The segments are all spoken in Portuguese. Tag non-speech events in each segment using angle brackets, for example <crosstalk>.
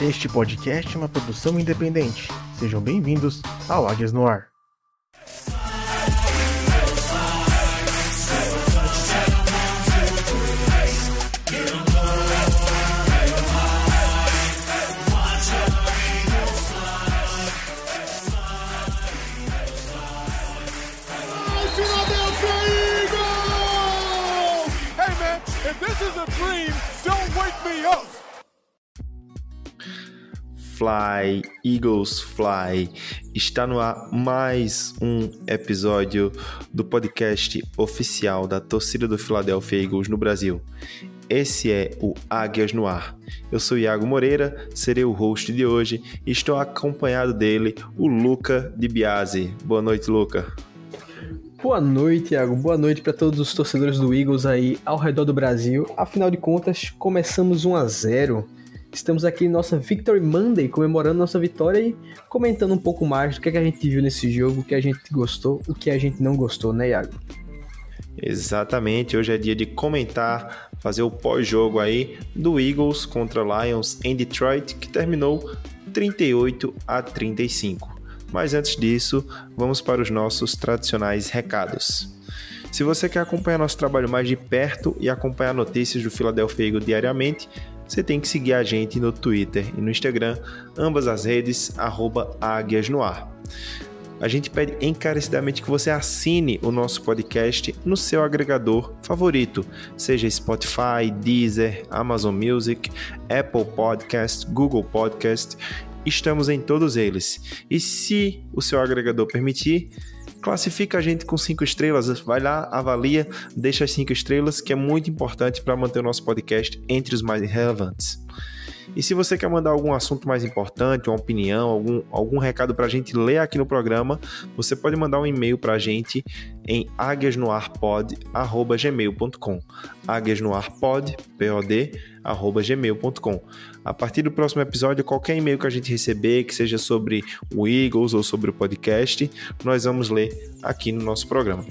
Este podcast é uma produção independente. Sejam bem-vindos ao Águias no Ar. Fly, Eagles Fly. Está no ar mais um episódio do podcast oficial da torcida do Philadelphia Eagles no Brasil. Esse é o Águias no Ar. Eu sou Iago Moreira, serei o host de hoje e estou acompanhado dele, o Luca de Biase. Boa noite, Luca. Boa noite, Iago. Boa noite para todos os torcedores do Eagles aí ao redor do Brasil. Afinal de contas, começamos 1 a 0. Estamos aqui em nossa Victory Monday, comemorando nossa vitória e comentando um pouco mais do que, é que a gente viu nesse jogo, o que a gente gostou, o que a gente não gostou, né, Iago? Exatamente, hoje é dia de comentar, fazer o pós-jogo aí do Eagles contra Lions em Detroit, que terminou 38 a 35. Mas antes disso, vamos para os nossos tradicionais recados. Se você quer acompanhar nosso trabalho mais de perto e acompanhar notícias do Philadelphia Eagles diariamente, você tem que seguir a gente no Twitter e no Instagram, ambas as redes, arroba Águias no Ar. A gente pede encarecidamente que você assine o nosso podcast no seu agregador favorito, seja Spotify, Deezer, Amazon Music, Apple Podcast, Google Podcast. Estamos em todos eles. E se o seu agregador permitir, classifica a gente com cinco estrelas. Vai lá, avalia, deixa as cinco estrelas, que é muito importante para manter o nosso podcast entre os mais relevantes. E se você quer mandar algum assunto mais importante, uma opinião, algum, algum recado para a gente ler aqui no programa, você pode mandar um e-mail para a gente em águiasnoarpod.gmail.com águiasnoarpod, P-O-D, arroba gmail.com. A partir do próximo episódio, qualquer e-mail que a gente receber, que seja sobre o Eagles ou sobre o podcast, nós vamos ler aqui no nosso programa.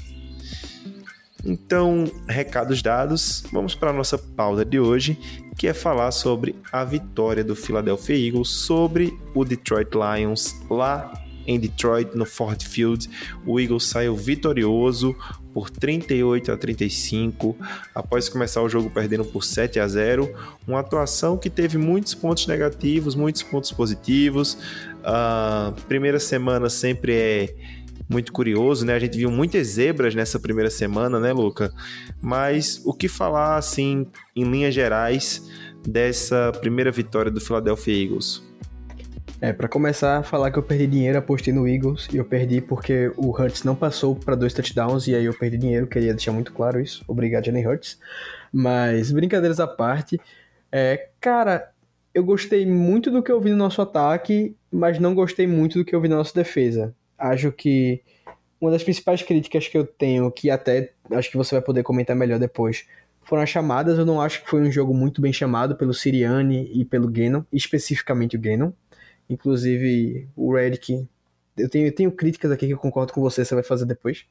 Então, recados dados, vamos para a nossa pauta de hoje, que é falar sobre a vitória do Philadelphia Eagles sobre o Detroit Lions lá em Detroit, no Ford Field. O Eagles saiu vitorioso por 38 a 35, após começar o jogo perdendo por 7 a 0. Uma atuação que teve muitos pontos negativos, muitos pontos positivos. A primeira semana sempre é muito curioso, né? A gente viu muitas zebras nessa primeira semana, né, Luca? Mas o que falar, assim, em linhas gerais, dessa primeira vitória do Philadelphia Eagles? É, para começar, falar que eu perdi dinheiro, apostei no Eagles e eu perdi porque o Hurts não passou para dois touchdowns e aí eu perdi dinheiro, queria deixar muito claro isso. Obrigado, Jalen Hurts. Mas, brincadeiras à parte, é, cara, eu gostei muito do que eu vi no nosso ataque, mas não gostei muito do que eu vi na nossa defesa acho que uma das principais críticas que eu tenho, que até acho que você vai poder comentar melhor depois, foram as chamadas. Eu não acho que foi um jogo muito bem chamado pelo Siriane e pelo Gannon, especificamente o Gannon. Inclusive, o Redick, eu tenho, eu tenho críticas aqui que eu concordo com você, você vai fazer depois.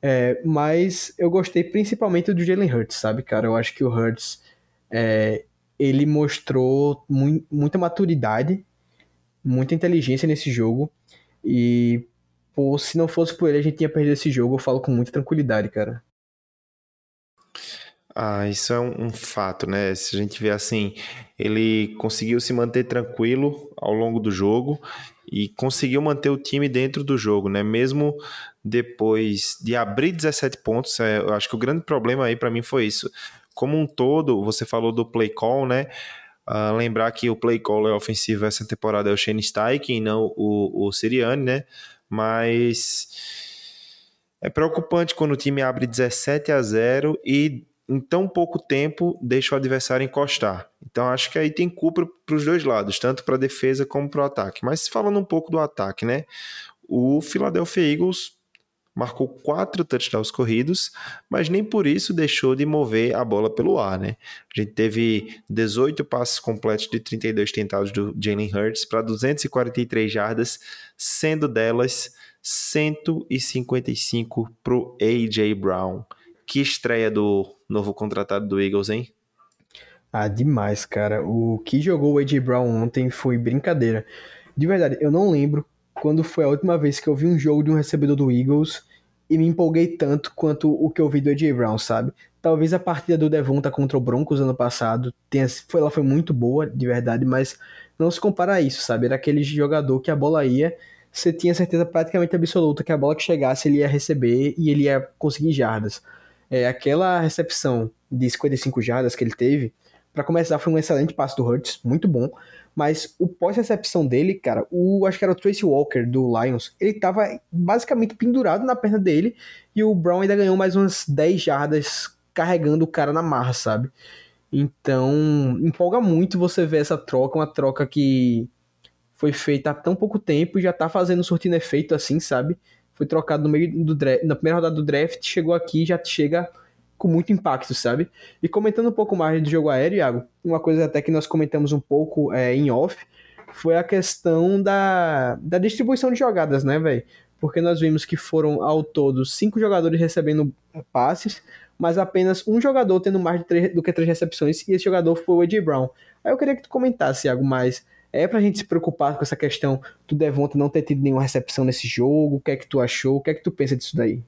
É, mas eu gostei principalmente do Jalen Hurts, sabe, cara? Eu acho que o Hurts, é, ele mostrou mu muita maturidade, muita inteligência nesse jogo. E, pô, se não fosse por ele, a gente tinha perdido esse jogo. Eu falo com muita tranquilidade, cara. Ah, isso é um, um, fato, né? Se a gente vê assim, ele conseguiu se manter tranquilo ao longo do jogo e conseguiu manter o time dentro do jogo, né? Mesmo depois de abrir 17 pontos, é, eu acho que o grande problema aí para mim foi isso. Como um todo, você falou do play call, né? Uh, lembrar que o play caller ofensivo essa temporada é o Shane Steichen, não o, o Sirianni, né? Mas é preocupante quando o time abre 17 a 0 e em tão pouco tempo deixa o adversário encostar. Então acho que aí tem culpa para os dois lados, tanto para a defesa como para o ataque. Mas falando um pouco do ataque, né? O Philadelphia Eagles marcou quatro touchdowns corridos, mas nem por isso deixou de mover a bola pelo ar, né? A gente teve 18 passes completos de 32 tentados do Jalen Hurts para 243 jardas, sendo delas 155 para o A.J. Brown. Que estreia do novo contratado do Eagles, hein? Ah, demais, cara. O que jogou o A.J. Brown ontem foi brincadeira. De verdade, eu não lembro quando foi a última vez que eu vi um jogo de um recebedor do Eagles e me empolguei tanto quanto o que eu vi do A.J. Brown, sabe? Talvez a partida do Devonta contra o Broncos ano passado tenha, foi, ela foi muito boa, de verdade, mas não se compara a isso, sabe? Era aquele jogador que a bola ia, você tinha certeza praticamente absoluta que a bola que chegasse ele ia receber e ele ia conseguir jardas. É, aquela recepção de 55 jardas que ele teve, para começar, foi um excelente passo do Hurts, muito bom. Mas o pós-recepção dele, cara, o acho que era o Tracy Walker do Lions, ele tava basicamente pendurado na perna dele e o Brown ainda ganhou mais umas 10 jardas carregando o cara na marra, sabe? Então, empolga muito você ver essa troca, uma troca que foi feita há tão pouco tempo e já tá fazendo surtindo efeito assim, sabe? Foi trocado no meio do draft, na primeira rodada do draft, chegou aqui já chega com muito impacto, sabe? E comentando um pouco mais do jogo aéreo, Iago, uma coisa até que nós comentamos um pouco é, em off, foi a questão da, da distribuição de jogadas, né, velho? Porque nós vimos que foram ao todo cinco jogadores recebendo passes, mas apenas um jogador tendo mais de três, do que três recepções, e esse jogador foi o A.J. Brown. Aí eu queria que tu comentasse algo mais. É pra gente se preocupar com essa questão do Devonta não ter tido nenhuma recepção nesse jogo? O que é que tu achou? O que é que tu pensa disso daí?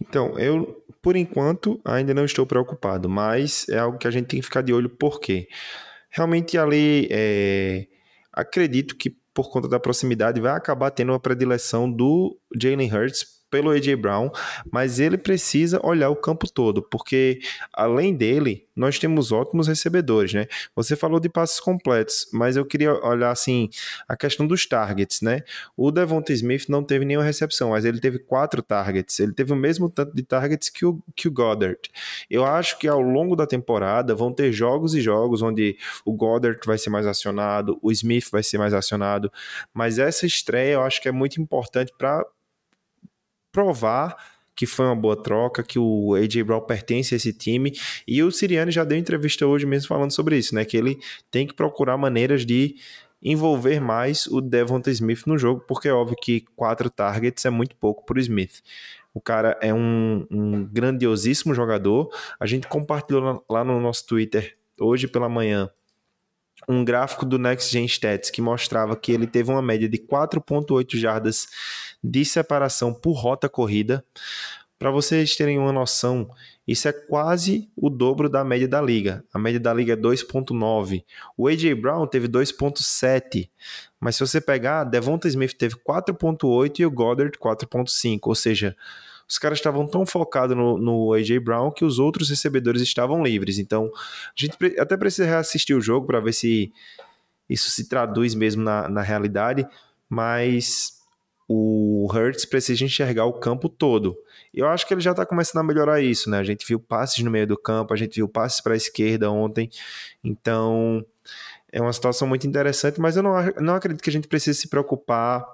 Então, eu, por enquanto, ainda não estou preocupado, mas é algo que a gente tem que ficar de olho, porque realmente ali é, acredito que por conta da proximidade vai acabar tendo uma predileção do Jalen Hurts pelo AJ Brown, mas ele precisa olhar o campo todo, porque além dele, nós temos ótimos recebedores, né? Você falou de passes completos, mas eu queria olhar assim a questão dos targets, né? O Devonta Smith não teve nenhuma recepção, mas ele teve quatro targets. Ele teve o mesmo tanto de targets que o, que o Goddard. Eu acho que ao longo da temporada vão ter jogos e jogos onde o Goddard vai ser mais acionado, o Smith vai ser mais acionado, mas essa estreia eu acho que é muito importante para provar que foi uma boa troca, que o AJ Brown pertence a esse time. E o Siriani já deu entrevista hoje mesmo falando sobre isso, né? Que ele tem que procurar maneiras de envolver mais o Devonta Smith no jogo, porque é óbvio que quatro targets é muito pouco para o Smith. O cara é um, um grandiosíssimo jogador. A gente compartilhou lá no nosso Twitter hoje pela manhã um gráfico do Next Gen Stats que mostrava que ele teve uma média de 4.8 jardas de separação por rota corrida. Para vocês terem uma noção, isso é quase o dobro da média da liga. A média da liga é 2.9. O AJ Brown teve 2.7. Mas se você pegar, Devonta Smith teve 4.8 e o Goddard 4.5, ou seja, os caras estavam tão focados no, no AJ Brown que os outros recebedores estavam livres. Então, a gente até precisa reassistir o jogo para ver se isso se traduz mesmo na, na realidade, mas o Hurts precisa enxergar o campo todo. Eu acho que ele já está começando a melhorar isso, né? A gente viu passes no meio do campo, a gente viu passes para a esquerda ontem, então é uma situação muito interessante, mas eu não, não acredito que a gente precise se preocupar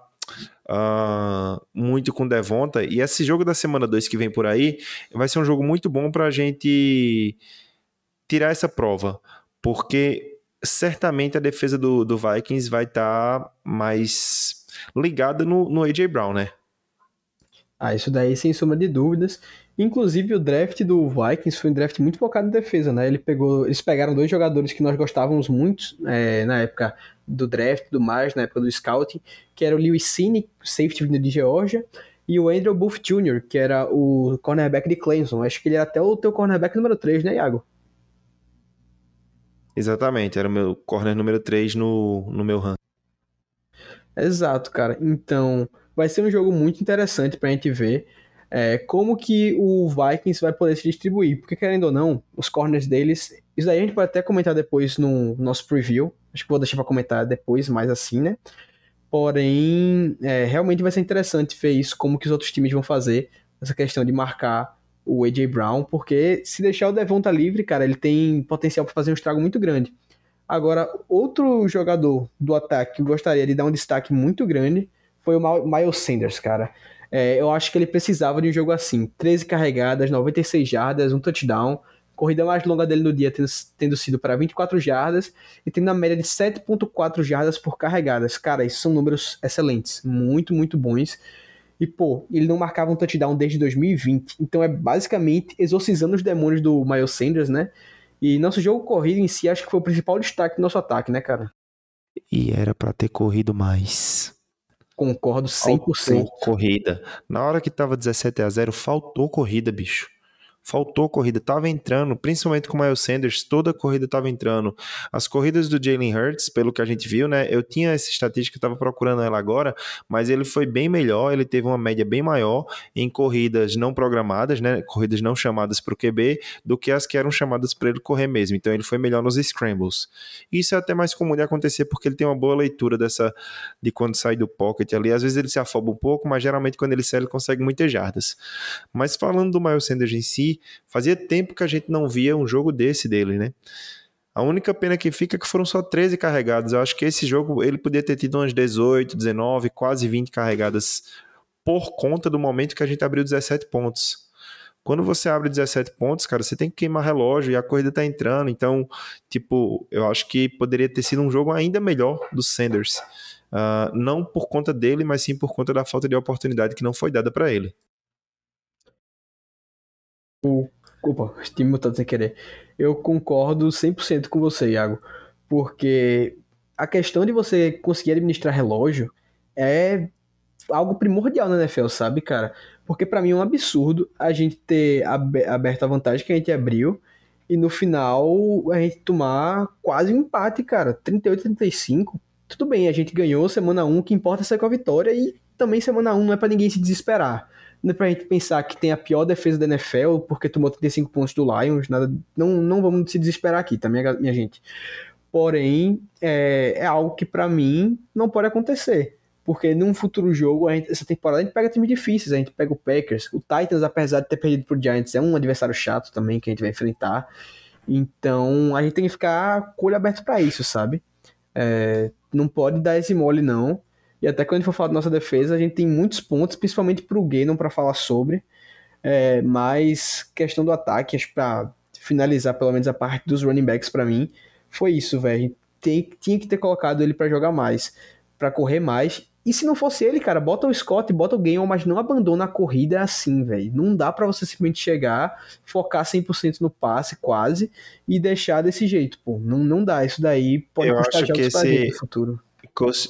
uh, muito com Devonta. E esse jogo da semana 2 que vem por aí vai ser um jogo muito bom para a gente tirar essa prova, porque certamente a defesa do, do Vikings vai estar tá mais ligada no, no AJ Brown, né? Ah, isso daí sem sombra de dúvidas. Inclusive o draft do Vikings foi um draft muito focado em defesa, né? Ele pegou, eles pegaram dois jogadores que nós gostávamos muito é, na época do draft, do mais, na época do scouting, que era o Lewis Cine, safety vindo de Georgia, e o Andrew Booth Jr., que era o cornerback de Clemson. Acho que ele era até o teu cornerback número 3, né, Iago? Exatamente, era o meu corner número 3 no, no meu ranking. Exato, cara. Então, vai ser um jogo muito interessante pra gente ver é, como que o Vikings vai poder se distribuir. Porque, querendo ou não, os corners deles. Isso daí a gente pode até comentar depois no nosso preview. Acho que vou deixar pra comentar depois, mais assim, né? Porém, é, realmente vai ser interessante ver isso, como que os outros times vão fazer essa questão de marcar o AJ Brown, porque se deixar o Devonta livre, cara, ele tem potencial para fazer um estrago muito grande. Agora, outro jogador do ataque que eu gostaria de dar um destaque muito grande foi o Miles Sanders, cara. É, eu acho que ele precisava de um jogo assim: 13 carregadas, 96 jardas, um touchdown. Corrida mais longa dele no dia tendo, tendo sido para 24 jardas e tendo a média de 7,4 jardas por carregadas. Cara, isso são números excelentes, muito, muito bons. E, pô, ele não marcava um touchdown desde 2020. Então é basicamente exorcizando os demônios do Miles Sanders, né? E nosso jogo corrido em si acho que foi o principal destaque do nosso ataque, né, cara? E era para ter corrido mais. Concordo 100%. Faltou corrida. Na hora que tava 17 a 0, faltou corrida, bicho faltou corrida, tava entrando, principalmente com o Miles Sanders, toda a corrida tava entrando. As corridas do Jalen Hurts, pelo que a gente viu, né? Eu tinha essa estatística, tava procurando ela agora, mas ele foi bem melhor, ele teve uma média bem maior em corridas não programadas, né? Corridas não chamadas para o QB, do que as que eram chamadas para ele correr mesmo. Então ele foi melhor nos scrambles. Isso é até mais comum de acontecer porque ele tem uma boa leitura dessa de quando sai do pocket ali. Às vezes ele se afoba um pouco, mas geralmente quando ele sai ele consegue muitas jardas. Mas falando do Miles Sanders em si, fazia tempo que a gente não via um jogo desse dele, né? A única pena que fica é que foram só 13 carregadas. Eu acho que esse jogo ele podia ter tido umas 18, 19, quase 20 carregadas por conta do momento que a gente abriu 17 pontos. Quando você abre 17 pontos, cara, você tem que queimar relógio e a corrida tá entrando. Então, tipo, eu acho que poderia ter sido um jogo ainda melhor do Sanders. Uh, não por conta dele, mas sim por conta da falta de oportunidade que não foi dada para ele. Opa, time mutado sem querer. Eu concordo 100% com você, Iago. Porque a questão de você conseguir administrar relógio é algo primordial na NFL, sabe, cara? Porque para mim é um absurdo a gente ter aberto a vantagem que a gente abriu e no final a gente tomar quase um empate, cara. 38 35. Tudo bem, a gente ganhou semana 1, o que importa é sair com a vitória e também semana 1 não é para ninguém se desesperar. Não é pra gente pensar que tem a pior defesa da NFL porque tomou 35 pontos do Lions. Nada, não, não vamos se desesperar aqui, tá, minha, minha gente? Porém, é, é algo que para mim não pode acontecer. Porque num futuro jogo, gente, essa temporada, a gente pega times difíceis. A gente pega o Packers. O Titans, apesar de ter perdido pro Giants, é um adversário chato também que a gente vai enfrentar. Então, a gente tem que ficar com o olho aberto para isso, sabe? É, não pode dar esse mole, não. E até quando a gente for falar da nossa defesa, a gente tem muitos pontos, principalmente para o Gannon para falar sobre. É, mas questão do ataque, acho para finalizar pelo menos a parte dos running backs para mim, foi isso, velho. Tinha que ter colocado ele para jogar mais, para correr mais. E se não fosse ele, cara, bota o Scott, bota o Gannon, mas não abandona a corrida assim, velho. Não dá para você simplesmente chegar, focar 100% no passe, quase, e deixar desse jeito, pô. Não, não dá. Isso daí pode Eu custar que esse... no futuro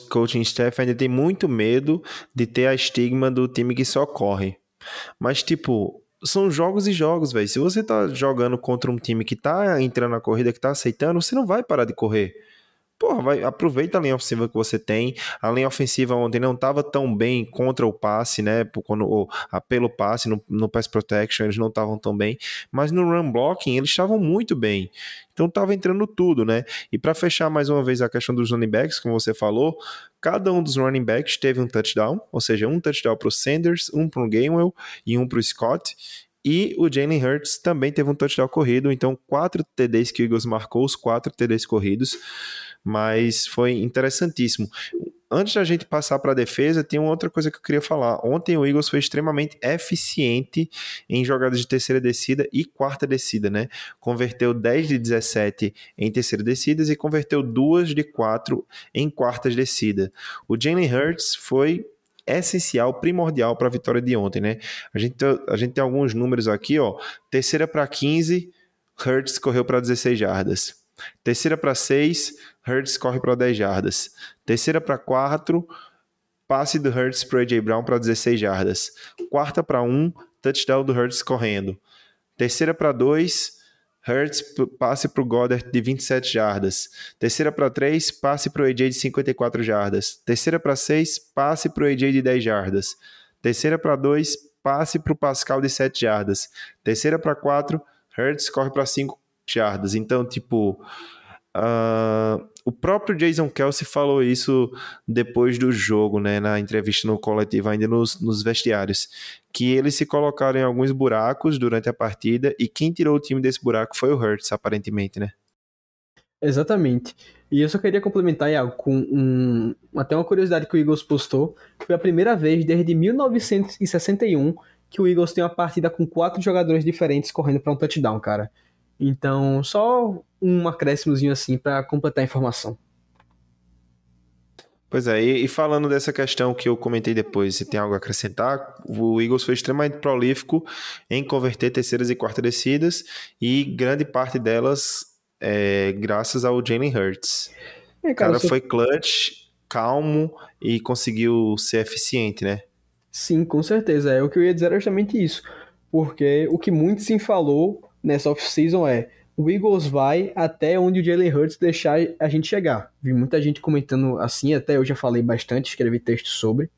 coaching staff ainda tem muito medo de ter a estigma do time que só corre. Mas, tipo, são jogos e jogos, velho. Se você tá jogando contra um time que tá entrando na corrida, que tá aceitando, você não vai parar de correr. Porra, vai, aproveita a linha ofensiva que você tem. A linha ofensiva ontem não estava tão bem contra o passe, né? Quando, ou, pelo passe, no, no pass protection, eles não estavam tão bem. Mas no run blocking, eles estavam muito bem. Então estava entrando tudo, né? E para fechar mais uma vez a questão dos running backs, como você falou, cada um dos running backs teve um touchdown, ou seja, um touchdown para o Sanders, um para o Gainwell e um para o Scott. E o Jalen Hurts também teve um touchdown corrido, então quatro TDs que o Eagles marcou, os quatro TDs corridos mas foi interessantíssimo. Antes da gente passar para a defesa, tem uma outra coisa que eu queria falar. Ontem o Eagles foi extremamente eficiente em jogadas de terceira descida e quarta descida, né? Converteu 10 de 17 em terceira descidas e converteu 2 de 4 em quartas descida. O Jalen Hurts foi essencial, primordial para a vitória de ontem, né? A gente, a gente tem alguns números aqui, ó. Terceira para 15, Hurts correu para 16 jardas. Terceira para 6, Hurts corre para 10 jardas. Terceira para 4, passe do Hurts para AJ Brown para 16 jardas. Quarta para 1, touchdown do Hurts correndo. Terceira para 2, Hurts passe para o Goddard de 27 jardas. Terceira para 3, passe para o AJ de 54 jardas. Terceira para 6, passe para o AJ de 10 jardas. Terceira para 2, passe para o Pascal de 7 jardas. Terceira para 4, Hurts corre para 5 jardas. Então, tipo, uh, o próprio Jason Kelsey falou isso depois do jogo, né, na entrevista no coletivo, ainda nos, nos vestiários, que eles se colocaram em alguns buracos durante a partida e quem tirou o time desse buraco foi o Hurts, aparentemente, né? Exatamente. E eu só queria complementar, Iago, com um, até uma curiosidade que o Eagles postou. Foi a primeira vez desde 1961 que o Eagles tem uma partida com quatro jogadores diferentes correndo para um touchdown, cara. Então, só um acréscimozinho assim para completar a informação. Pois é, e, falando dessa questão que eu comentei depois, se tem algo a acrescentar, o Eagles foi extremamente prolífico em converter terceiras e quartas descidas e grande parte delas é, graças ao Jalen Hurts. É, cara, o cara foi clutch, calmo e conseguiu ser eficiente, né? Sim, com certeza. É o que eu ia dizer era justamente isso. Porque o que muito se falou nessa off-season é o Eagles vai até onde o Jalen Hurts deixar a gente chegar. Vi muita gente comentando assim, até eu já falei bastante, escrevi texto sobre.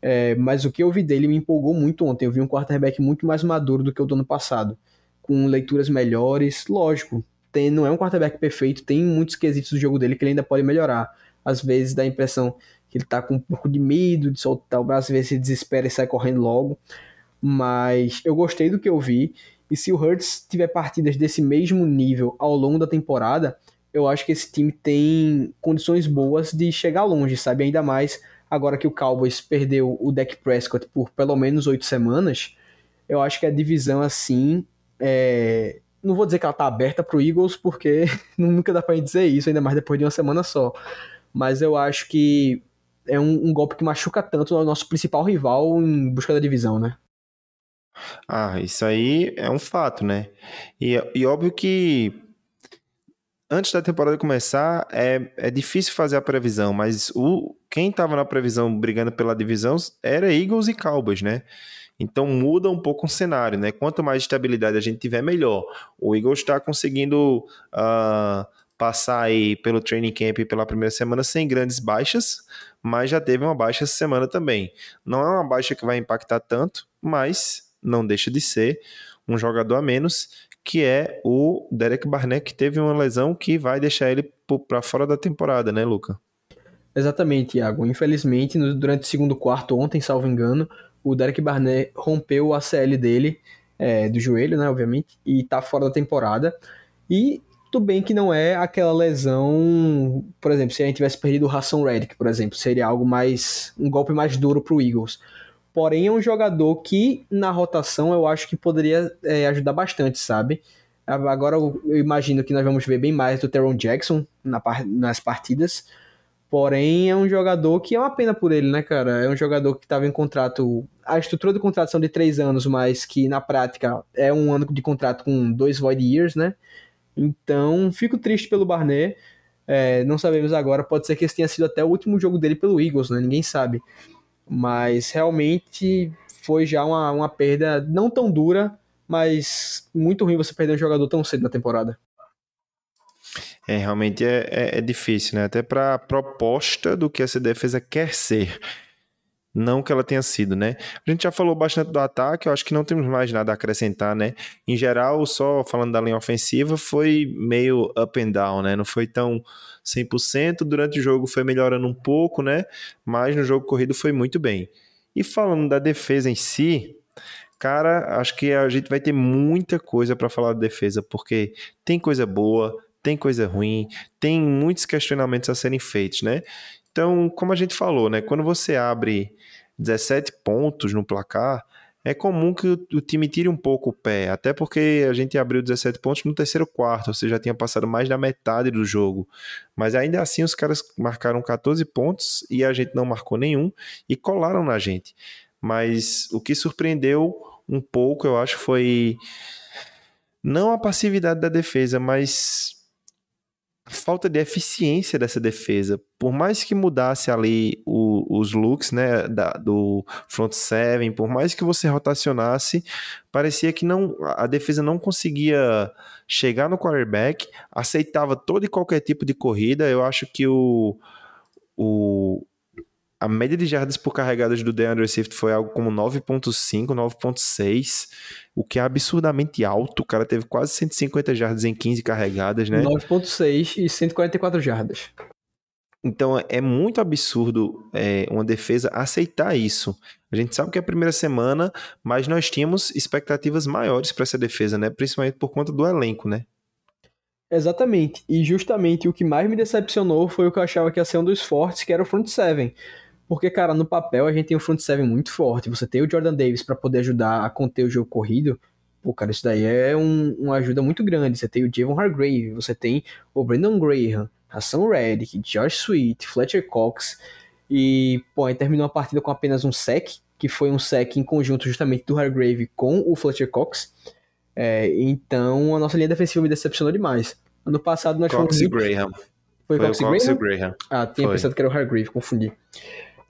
É, mas o que eu vi dele me empolgou muito ontem. Eu vi um quarterback muito mais maduro do que o do ano passado, com leituras melhores. Lógico, tem, não é um quarterback perfeito, tem muitos quesitos do jogo dele que ele ainda pode melhorar. Às vezes dá a impressão que ele tá com um pouco de medo de soltar o braço, às vezes se desespera e sai correndo logo. Mas eu gostei do que eu vi e se o Hurts tiver partidas desse mesmo nível ao longo da temporada, eu acho que esse time tem condições boas de chegar longe, sabe? Ainda mais agora que o Cowboys perdeu o Dak Prescott por pelo menos oito semanas. Eu acho que a divisão, assim, é... não vou dizer que ela tá aberta pro Eagles, porque <laughs> nunca dá pra gente dizer isso, ainda mais depois de uma semana só. Mas eu acho que é um, um golpe que machuca tanto o nosso principal rival em busca da divisão, né? Ah, isso aí é um fato, né? E, e óbvio que antes da temporada começar é, é difícil fazer a previsão, mas o quem estava na previsão brigando pela divisão era Eagles e Cowboys, né? Então muda um pouco o cenário, né? Quanto mais estabilidade a gente tiver, melhor. O Eagles está conseguindo uh, passar aí pelo training camp pela primeira semana sem grandes baixas, mas já teve uma baixa essa semana também. Não é uma baixa que vai impactar tanto, mas não deixa de ser um jogador a menos, que é o Derek Barnett, que teve uma lesão que vai deixar ele para fora da temporada, né, Luca? Exatamente, Iago. Infelizmente, durante o segundo quarto, ontem, salvo engano, o Derek Barnett rompeu o ACL dele, é, do joelho, né, obviamente, e tá fora da temporada. E tudo bem que não é aquela lesão, por exemplo, se a gente tivesse perdido o Hassan Reddick, por exemplo, seria algo mais, um golpe mais duro pro Eagles. Porém, é um jogador que na rotação eu acho que poderia é, ajudar bastante, sabe? Agora eu imagino que nós vamos ver bem mais do Teron Jackson na, nas partidas. Porém, é um jogador que é uma pena por ele, né, cara? É um jogador que estava em contrato. A estrutura de contrato são de três anos, mas que na prática é um ano de contrato com dois void years, né? Então, fico triste pelo Barnet. É, não sabemos agora, pode ser que esse tenha sido até o último jogo dele pelo Eagles, né? Ninguém sabe. Mas realmente foi já uma, uma perda não tão dura, mas muito ruim você perder um jogador tão cedo na temporada. É, realmente é, é, é difícil, né? Até para a proposta do que essa defesa quer ser. Não que ela tenha sido, né? A gente já falou bastante do ataque, eu acho que não temos mais nada a acrescentar, né? Em geral, só falando da linha ofensiva, foi meio up and down, né? Não foi tão 100%. Durante o jogo foi melhorando um pouco, né? Mas no jogo corrido foi muito bem. E falando da defesa em si, cara, acho que a gente vai ter muita coisa para falar da defesa, porque tem coisa boa, tem coisa ruim, tem muitos questionamentos a serem feitos, né? Então, como a gente falou, né? Quando você abre 17 pontos no placar, é comum que o, time tire um pouco o pé, até porque a gente abriu 17 pontos no terceiro quarto, ou seja, já tinha passado mais da metade do jogo. Mas ainda assim os caras marcaram 14 pontos e a gente não marcou nenhum e colaram na gente. Mas o que surpreendeu um pouco, eu acho, foi não a passividade da defesa, mas falta de eficiência dessa defesa. Por mais que mudasse ali o, os looks né, da, do front seven, por mais que você rotacionasse, parecia que não a defesa não conseguia chegar no quarterback, aceitava todo e qualquer tipo de corrida. Eu acho que o, o, a média de jardas por carregadas do DeAndre Swift foi algo como 9.5, 9.6, o que é absurdamente alto. O cara teve quase 150 jardas em 15 carregadas, né? 9.6 e 144 jardas. Então é muito absurdo é, uma defesa aceitar isso. A gente sabe que é a primeira semana, mas nós tínhamos expectativas maiores para essa defesa, né? Principalmente por conta do elenco, né? Exatamente. E justamente o que mais me decepcionou foi o que eu achava que ia ser um dos fortes, que era o front seven. Porque, cara, no papel a gente tem um front seven muito forte. Você tem o Jordan Davis para poder ajudar a conter o jogo corrido. Pô, cara, isso daí é um, uma ajuda muito grande. Você tem o Javon Hargrave, você tem o Brandon Graham, Hassan Reddick, Josh Sweet, Fletcher Cox, e, pô, aí terminou a partida com apenas um sec, que foi um sec em conjunto justamente do Hargrave com o Fletcher Cox. É, então a nossa linha defensiva me decepcionou demais. Ano passado nós Cox fomos. e Graham. Foi, Foi Cox o Cox e Graham? Graham. Ah, tinha Foi. pensado que era o Hargrave, confundi.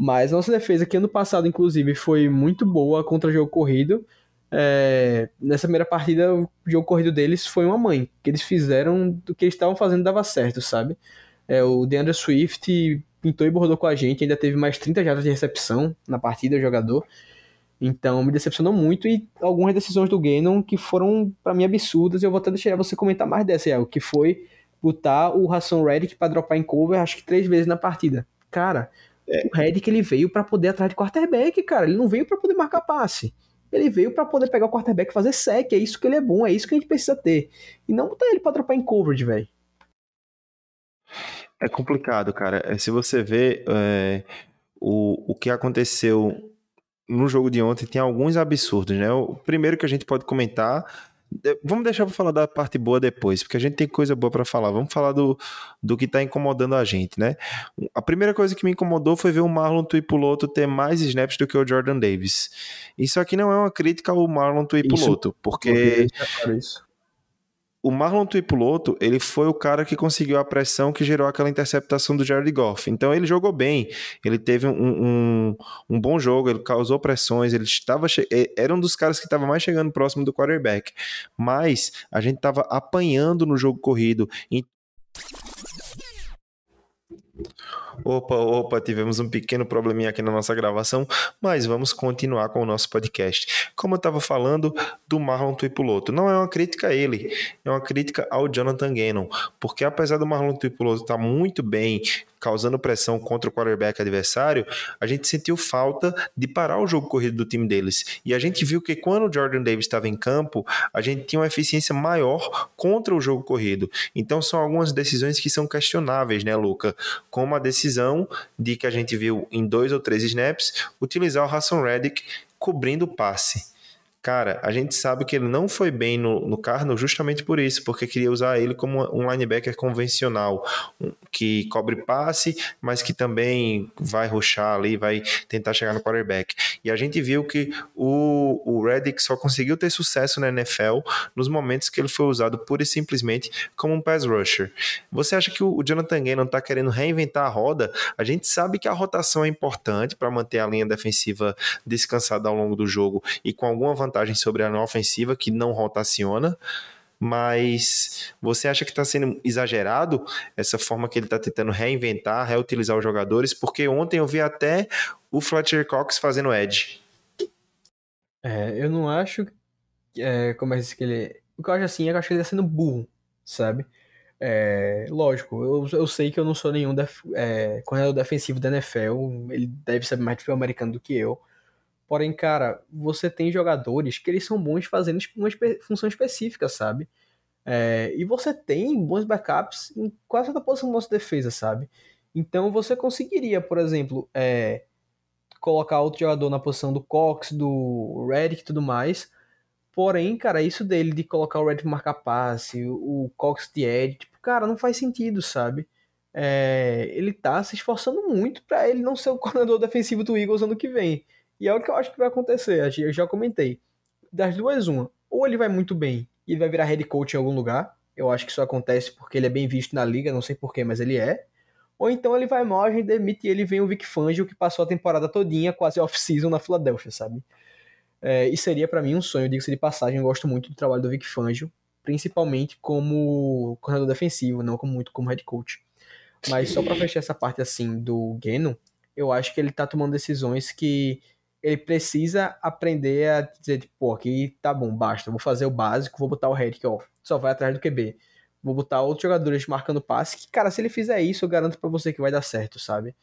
Mas nossa defesa, que ano passado, inclusive, foi muito boa contra o jogo corrido. É, nessa primeira partida, o jogo corrido deles foi uma mãe. que eles fizeram do que eles estavam fazendo dava certo, sabe? É, o DeAndre Swift pintou e bordou com a gente, ainda teve mais 30 jardas de recepção na partida, o jogador. Então me decepcionou muito e algumas decisões do Gannon que foram pra mim absurdas. Eu vou até deixar você comentar mais dessa, Iago, que foi botar o Hassan Reddick pra dropar em cover, acho que três vezes na partida. Cara, o Reddick ele veio pra poder atrás de quarterback, cara. Ele não veio pra poder marcar passe. Ele veio pra poder pegar o quarterback e fazer sec. É isso que ele é bom, é isso que a gente precisa ter. E não botar ele pra dropar em coverage, velho. É complicado, cara. É, Se você vê é, o, o que aconteceu no jogo de ontem, tem alguns absurdos, né? O primeiro que a gente pode comentar. Vamos deixar pra falar da parte boa depois, porque a gente tem coisa boa pra falar. Vamos falar do, do que tá incomodando a gente, né? A primeira coisa que me incomodou foi ver o Marlon Tuipuloto ter mais snaps do que o Jordan Davis. Isso aqui não é uma crítica ao Marlon Tuipuloto, porque Isso. O Marlon Tuipuloto, ele foi o cara que conseguiu a pressão que gerou aquela interceptação do Jared Goff. Então ele jogou bem, ele teve um, um, um bom jogo, ele causou pressões, ele estava era um dos caras que estava mais chegando próximo do quarterback. Mas a gente estava apanhando no jogo corrido. Opa, opa, tivemos um pequeno probleminha aqui na nossa gravação, mas vamos continuar com o nosso podcast. Como eu estava falando do Marlon Tuipuloto, não é uma crítica a ele, é uma crítica ao Jonathan Gannon, porque apesar do Marlon Tuipuloto estar muito bem, causando pressão contra o quarterback adversário, a gente sentiu falta de parar o jogo corrido do time deles. E a gente viu que quando o Jordan Davis estava em campo, a gente tinha uma eficiência maior contra o jogo corrido. Então são algumas decisões que são questionáveis, né, Luca? Como a decisão de que a gente viu em dois ou três snaps utilizar o Hassan Reddick cobrindo o passe. Cara, a gente sabe que ele não foi bem no, no Cardinals justamente por isso, porque queria usar ele como um linebacker convencional, que cobre passe, mas que também vai rushar ali, vai tentar chegar no quarterback. E a gente viu que o, o Reddick só conseguiu ter sucesso na NFL nos momentos que ele foi usado pura e simplesmente como um pass rusher. Você acha que o o Jonathan Gannon está querendo reinventar a roda? A gente sabe que a rotação é importante para manter a linha defensiva descansada ao longo do jogo e com alguma vantagem sobre a ofensiva que não rotaciona. Mas você acha que está sendo exagerado essa forma que ele está tentando reinventar, reutilizar os jogadores? Porque ontem eu vi até o Fletcher Cox fazendo edge. É, eu não acho. É, como é que ele. O que eu acho assim é que eu acho que ele tá sendo burro, sabe? É, lógico, eu, eu sei que eu não sou nenhum def, é, coordenador defensivo da NFL, ele deve saber mais de futebol americano do que eu. Porém, cara, você tem jogadores que eles são bons fazendo uma função específica, sabe? É, e você tem bons backups em quase toda posição da nossa defesa, sabe? Então você conseguiria, por exemplo, é, colocar outro jogador na posição do Cox, do Redick e tudo mais. Porém, cara, isso dele de colocar o Redick marcar passe, o Cox de Edge, tipo, cara, não faz sentido, sabe? É, ele tá se esforçando muito pra ele não ser o <laughs> coordenador defensivo do Eagles ano que vem. E é o que eu acho que vai acontecer. Eu já comentei. Das duas, uma. Ou ele vai muito bem e ele vai virar head coach em algum lugar. Eu acho que isso acontece porque ele é bem visto na liga, não sei porquê, mas ele é. Ou então ele vai mal, a gente demite ele e vem o Vic Fangio, que passou a temporada todinha, quase off-season na Filadélfia, sabe? É, e seria pra mim um sonho, digo-se de passagem, eu gosto muito do trabalho do Vic Fangio, principalmente como coordenador defensivo, não como muito como head coach. Mas só pra fechar essa parte assim do Gannon, eu acho que ele tá tomando decisões que ele precisa aprender a dizer, tipo, pô, aqui tá bom, basta, vou fazer o básico, vou botar o head que ó, só vai atrás do QB. Vou botar outros jogadores marcando passe, que, cara, se ele fizer isso, eu garanto pra você que vai dar certo, sabe?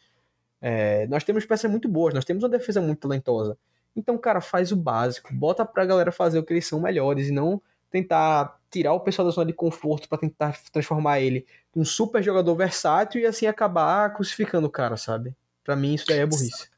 É, nós temos peças muito boas, nós temos uma defesa muito talentosa. Então, cara, faz o básico, bota pra galera fazer o que eles são melhores e não tentar tirar o pessoal da zona de conforto pra tentar transformar ele num super jogador versátil e assim acabar crucificando o cara, sabe? Pra mim isso daí é burrice.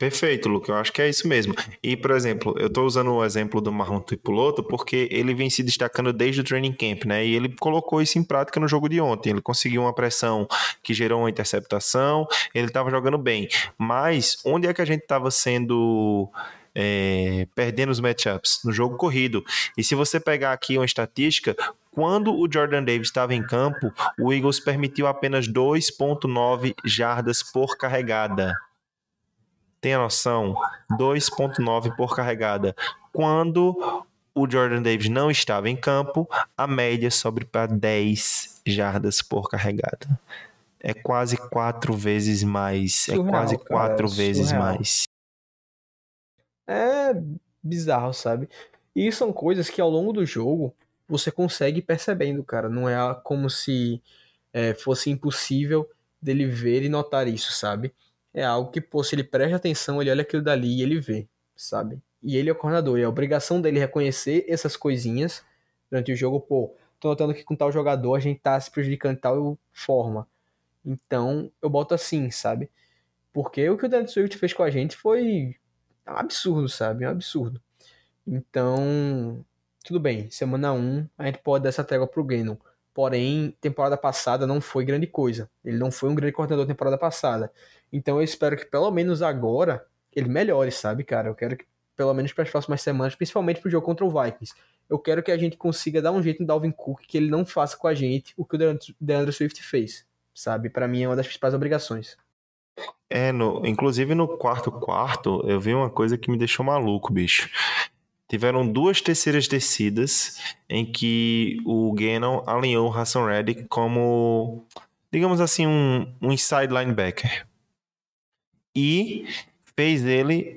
Perfeito, Luca. Eu acho que é isso mesmo. E, por exemplo, eu estou usando o exemplo do Marrom Tuipuloto porque ele vem se destacando desde o training camp, né? E ele colocou isso em prática no jogo de ontem. Ele conseguiu uma pressão que gerou uma interceptação, ele estava jogando bem. Mas onde é que a gente estava sendo. É, perdendo os matchups no jogo corrido. E se você pegar aqui uma estatística, quando o Jordan Davis estava em campo, o Eagles permitiu apenas 2,9 jardas por carregada. Tenha noção, 2.9 por carregada. Quando o Jordan Davis não estava em campo, a média sobe para 10 jardas por carregada. É quase quatro vezes mais. É surreal, é quase quatro cara, vezes surreal. mais. É bizarro, sabe? E são coisas que ao longo do jogo você consegue percebendo, cara. Não é como se é, fosse impossível dele ver e notar isso, sabe? É algo que, pô, se ele presta atenção, ele olha aquilo dali e ele vê, sabe? E ele é o coordenador, e a obrigação dele reconhecer essas coisinhas durante o jogo, pô, tô notando que com tal jogador a gente tá se prejudicando de tal forma. Então, eu boto assim, sabe? Porque o que o Dan Swift fez com a gente foi um absurdo, sabe? Um absurdo. Então, tudo bem, semana 1 a gente pode dar essa trégua pro Gannon. Porém, temporada passada não foi grande coisa. Ele não foi um grande coordenador temporada passada. Então eu espero que pelo menos agora ele melhore, sabe, cara? Eu quero que pelo menos para as próximas semanas, principalmente pro jogo contra o Vikings, eu quero que a gente consiga dar um jeito no Dalvin Cook que ele não faça com a gente o que o DeAndre Swift fez, sabe? Para mim é uma das principais obrigações. É, no, inclusive no quarto quarto, eu vi uma coisa que me deixou maluco, bicho. Tiveram duas terceiras descidas em que o Gannon alinhou o Hassan Reddick como, digamos assim, um, um inside linebacker e fez ele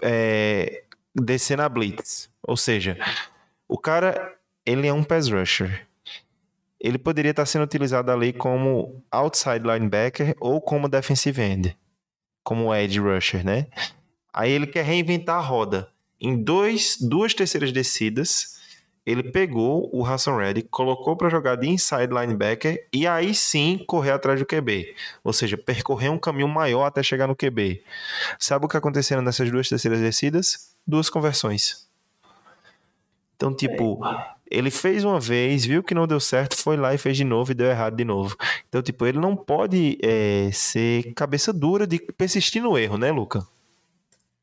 é, descer na blitz. Ou seja, o cara, ele é um pass rusher. Ele poderia estar sendo utilizado ali como outside linebacker ou como defensive end, como edge rusher, né? Aí ele quer reinventar a roda. Em dois, duas terceiras descidas, ele pegou o Hassan Reddick, colocou para jogar de inside linebacker e aí sim correr atrás do QB. Ou seja, percorrer um caminho maior até chegar no QB. Sabe o que aconteceu nessas duas terceiras descidas? Duas conversões. Então, tipo, ele fez uma vez, viu que não deu certo, foi lá e fez de novo e deu errado de novo. Então, tipo, ele não pode é, ser cabeça dura de persistir no erro, né, Luca?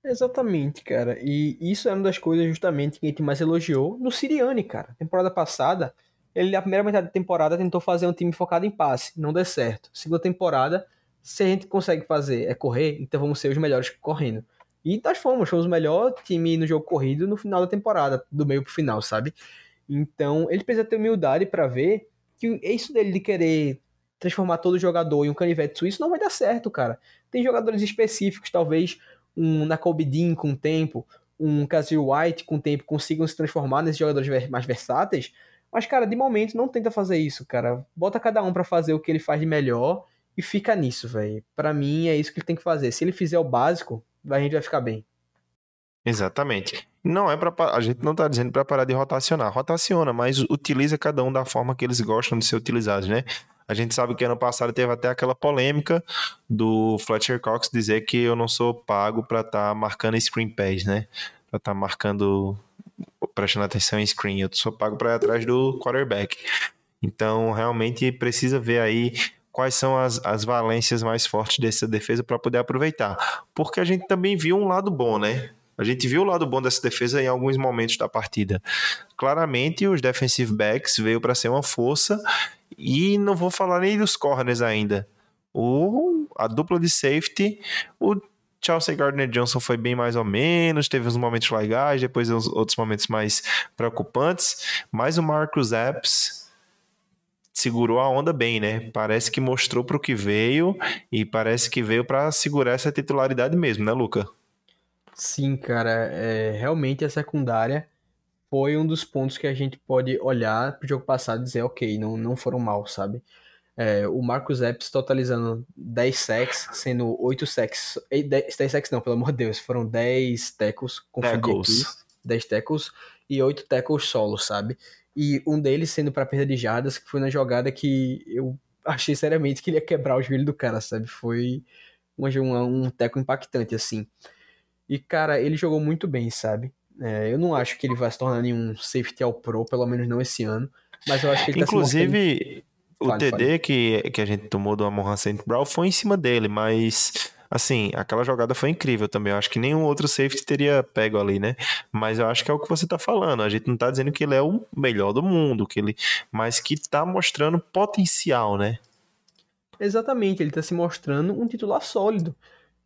Exatamente, cara. E isso é uma das coisas justamente que a gente mais elogiou no Siriane, cara. Temporada passada, ele na primeira metade da temporada tentou fazer um time focado em passe, não deu certo. Segunda temporada, se a gente consegue fazer é correr, então vamos ser os melhores correndo. E nós fomos, fomos o melhor time no jogo corrido no final da temporada, do meio pro final, sabe? Então, ele precisa ter humildade para ver que isso dele de querer transformar todo jogador em um canivete suíço não vai dar certo, cara. Tem jogadores específicos, talvez um Nakobe Dean com o tempo, um Kazir White com o tempo consigam se transformar nesses jogadores mais versáteis. Mas, cara, de momento não tenta fazer isso, cara. Bota cada um para fazer o que ele faz de melhor e fica nisso, velho. Para mim é isso que ele tem que fazer. Se ele fizer o básico, a gente vai ficar bem. Exatamente. Não é para a gente não tá dizendo para parar de rotacionar. Rotaciona, mas utiliza cada um da forma que eles gostam de ser utilizados, né? A gente sabe que ano passado teve até aquela polêmica do Fletcher Cox dizer que eu não sou pago para estar tá marcando screen pass, né? Para estar tá marcando, prestando atenção em screen. Eu sou pago para ir atrás do quarterback. Então, realmente precisa ver aí quais são as, as valências mais fortes dessa defesa para poder aproveitar. Porque a gente também viu um lado bom, né? A gente viu o lado bom dessa defesa em alguns momentos da partida. Claramente, os defensive backs veio para ser uma força e não vou falar nem dos corners ainda. O, a dupla de safety, o Chelsea Gardner Johnson foi bem mais ou menos, teve uns momentos legais, depois uns outros momentos mais preocupantes, mas o Marcus Epps segurou a onda bem, né? Parece que mostrou para o que veio e parece que veio para segurar essa titularidade mesmo, né, Luca? Sim, cara, é, realmente a secundária foi um dos pontos que a gente pode olhar pro jogo passado e dizer, ok, não, não foram mal, sabe? É, o Marcos Epps totalizando 10 sacks, sendo 8 sacks. 10, 10 sacks não, pelo amor de Deus, foram 10 tackles, tackles. aqui, 10 tackles e 8 tackles solo, sabe? E um deles sendo para perda de jardas, que foi na jogada que eu achei seriamente que ele ia quebrar o joelho do cara, sabe? Foi um, um, um teco impactante, assim. E, cara, ele jogou muito bem, sabe? É, eu não acho que ele vai se tornar nenhum safety ao pro, pelo menos não esse ano. Mas eu acho que ele Inclusive, tá o fale, TD fale. Que, que a gente tomou do Amon St. Brown foi em cima dele, mas assim, aquela jogada foi incrível também. Eu acho que nenhum outro safety teria pego ali, né? Mas eu acho que é o que você tá falando. A gente não tá dizendo que ele é o melhor do mundo, que ele, mas que tá mostrando potencial, né? Exatamente, ele tá se mostrando um titular sólido.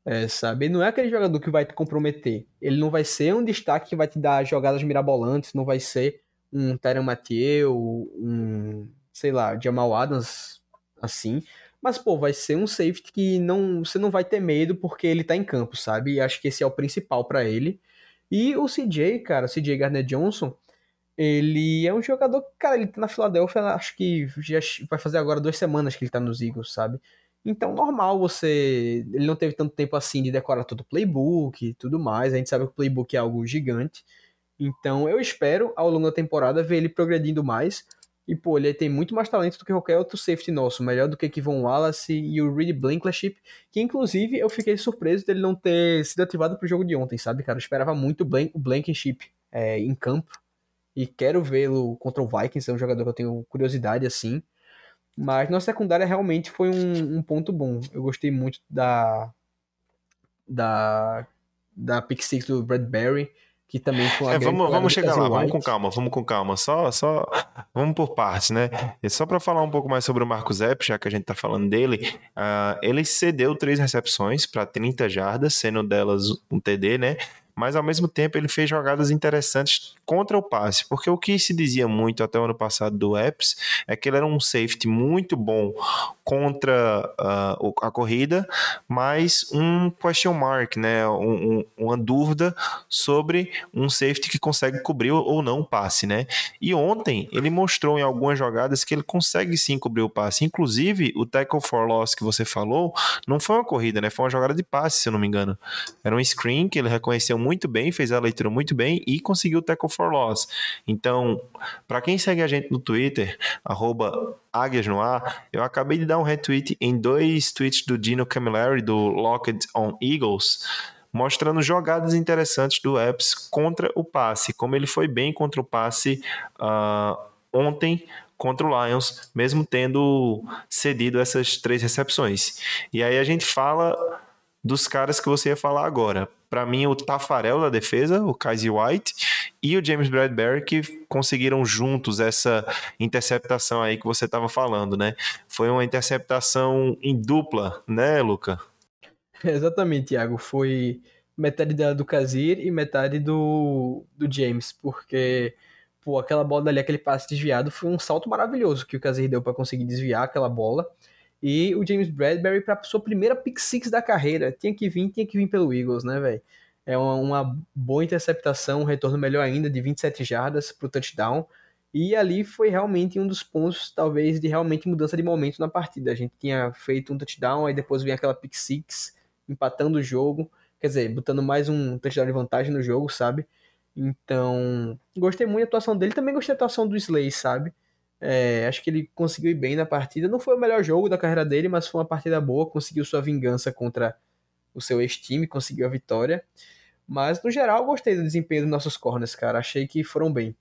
É, sabe? Ele não é aquele jogador que vai te comprometer. Ele não vai ser um destaque que vai te dar jogadas mirabolantes, não vai ser um Tyron Mathieu, um, sei lá, Jamal Adams, assim. Mas, pô, vai ser um safety que não, você não vai ter medo porque ele tá em campo, sabe? E acho que esse é o principal para ele. E o CJ, cara, o CJ Gardner Johnson, ele é um jogador, cara, ele tá na Filadélfia, acho que já vai fazer agora duas semanas que ele tá nos Eagles, sabe? Então, normal você. Ele não teve tanto tempo assim de decorar todo o playbook e tudo mais. A gente sabe que o playbook é algo gigante. Então, eu espero, ao longo da temporada, ver ele progredindo mais. E, pô, ele tem muito mais talento do que qualquer outro safety nosso. Melhor do que Kevon Wallace e o Reed Blankenship. Que, inclusive, eu fiquei surpreso dele não ter sido ativado pro jogo de ontem, sabe, cara? Eu esperava muito o Blankenship é, em campo. E quero vê-lo contra o Vikings. É um jogador que eu tenho curiosidade, assim. Mas nossa secundária realmente foi um, um ponto bom. Eu gostei muito da da da pick six do Bradbury, que também foi uma é, vamos, vamos chegar lá, White. vamos com calma, vamos com calma. Só só vamos por partes, né? E só para falar um pouco mais sobre o Marcos Epp, já que a gente tá falando dele, uh, ele cedeu três recepções para 30 jardas, sendo delas um TD, né? Mas ao mesmo tempo ele fez jogadas interessantes contra o passe, porque o que se dizia muito até o ano passado do Epps é que ele era um safety muito bom contra uh, a corrida, mas um question mark, né, um, um, uma dúvida sobre um safety que consegue cobrir ou não o passe, né? E ontem ele mostrou em algumas jogadas que ele consegue sim cobrir o passe, inclusive o tackle for loss que você falou, não foi uma corrida, né? Foi uma jogada de passe, se eu não me engano. Era um screen que ele reconheceu muito bem, fez a leitura muito bem e conseguiu o tackle for loss. Então, para quem segue a gente no Twitter, arroba Águias no ar, eu acabei de dar um retweet em dois tweets do Dino Camilleri, do Locked on Eagles, mostrando jogadas interessantes do Epps contra o passe, como ele foi bem contra o passe uh, ontem contra o Lions, mesmo tendo cedido essas três recepções. E aí a gente fala dos caras que você ia falar agora. Para mim, o Tafarel da defesa, o Kaiser White e o James Bradbury que conseguiram juntos essa interceptação aí que você estava falando, né? Foi uma interceptação em dupla, né, Luca? <laughs> Exatamente, Thiago. Foi metade dela do Kazir e metade do, do James, porque pô, aquela bola dali, aquele passe desviado, foi um salto maravilhoso que o Kazir deu para conseguir desviar aquela bola. E o James Bradbury para sua primeira pick six da carreira. Tinha que vir, tinha que vir pelo Eagles, né, velho? É uma, uma, boa interceptação, um retorno melhor ainda de 27 jardas pro touchdown. E ali foi realmente um dos pontos, talvez, de realmente mudança de momento na partida. A gente tinha feito um touchdown, aí depois vinha aquela pick six, empatando o jogo. Quer dizer, botando mais um touchdown de vantagem no jogo, sabe? Então, gostei muito da atuação dele. Também gostei da atuação do Slay, sabe? É, acho que ele conseguiu ir bem na partida. Não foi o melhor jogo da carreira dele, mas foi uma partida boa. Conseguiu sua vingança contra o seu ex-time, conseguiu a vitória. Mas, no geral, gostei do desempenho dos nossos corners, cara. Achei que foram bem.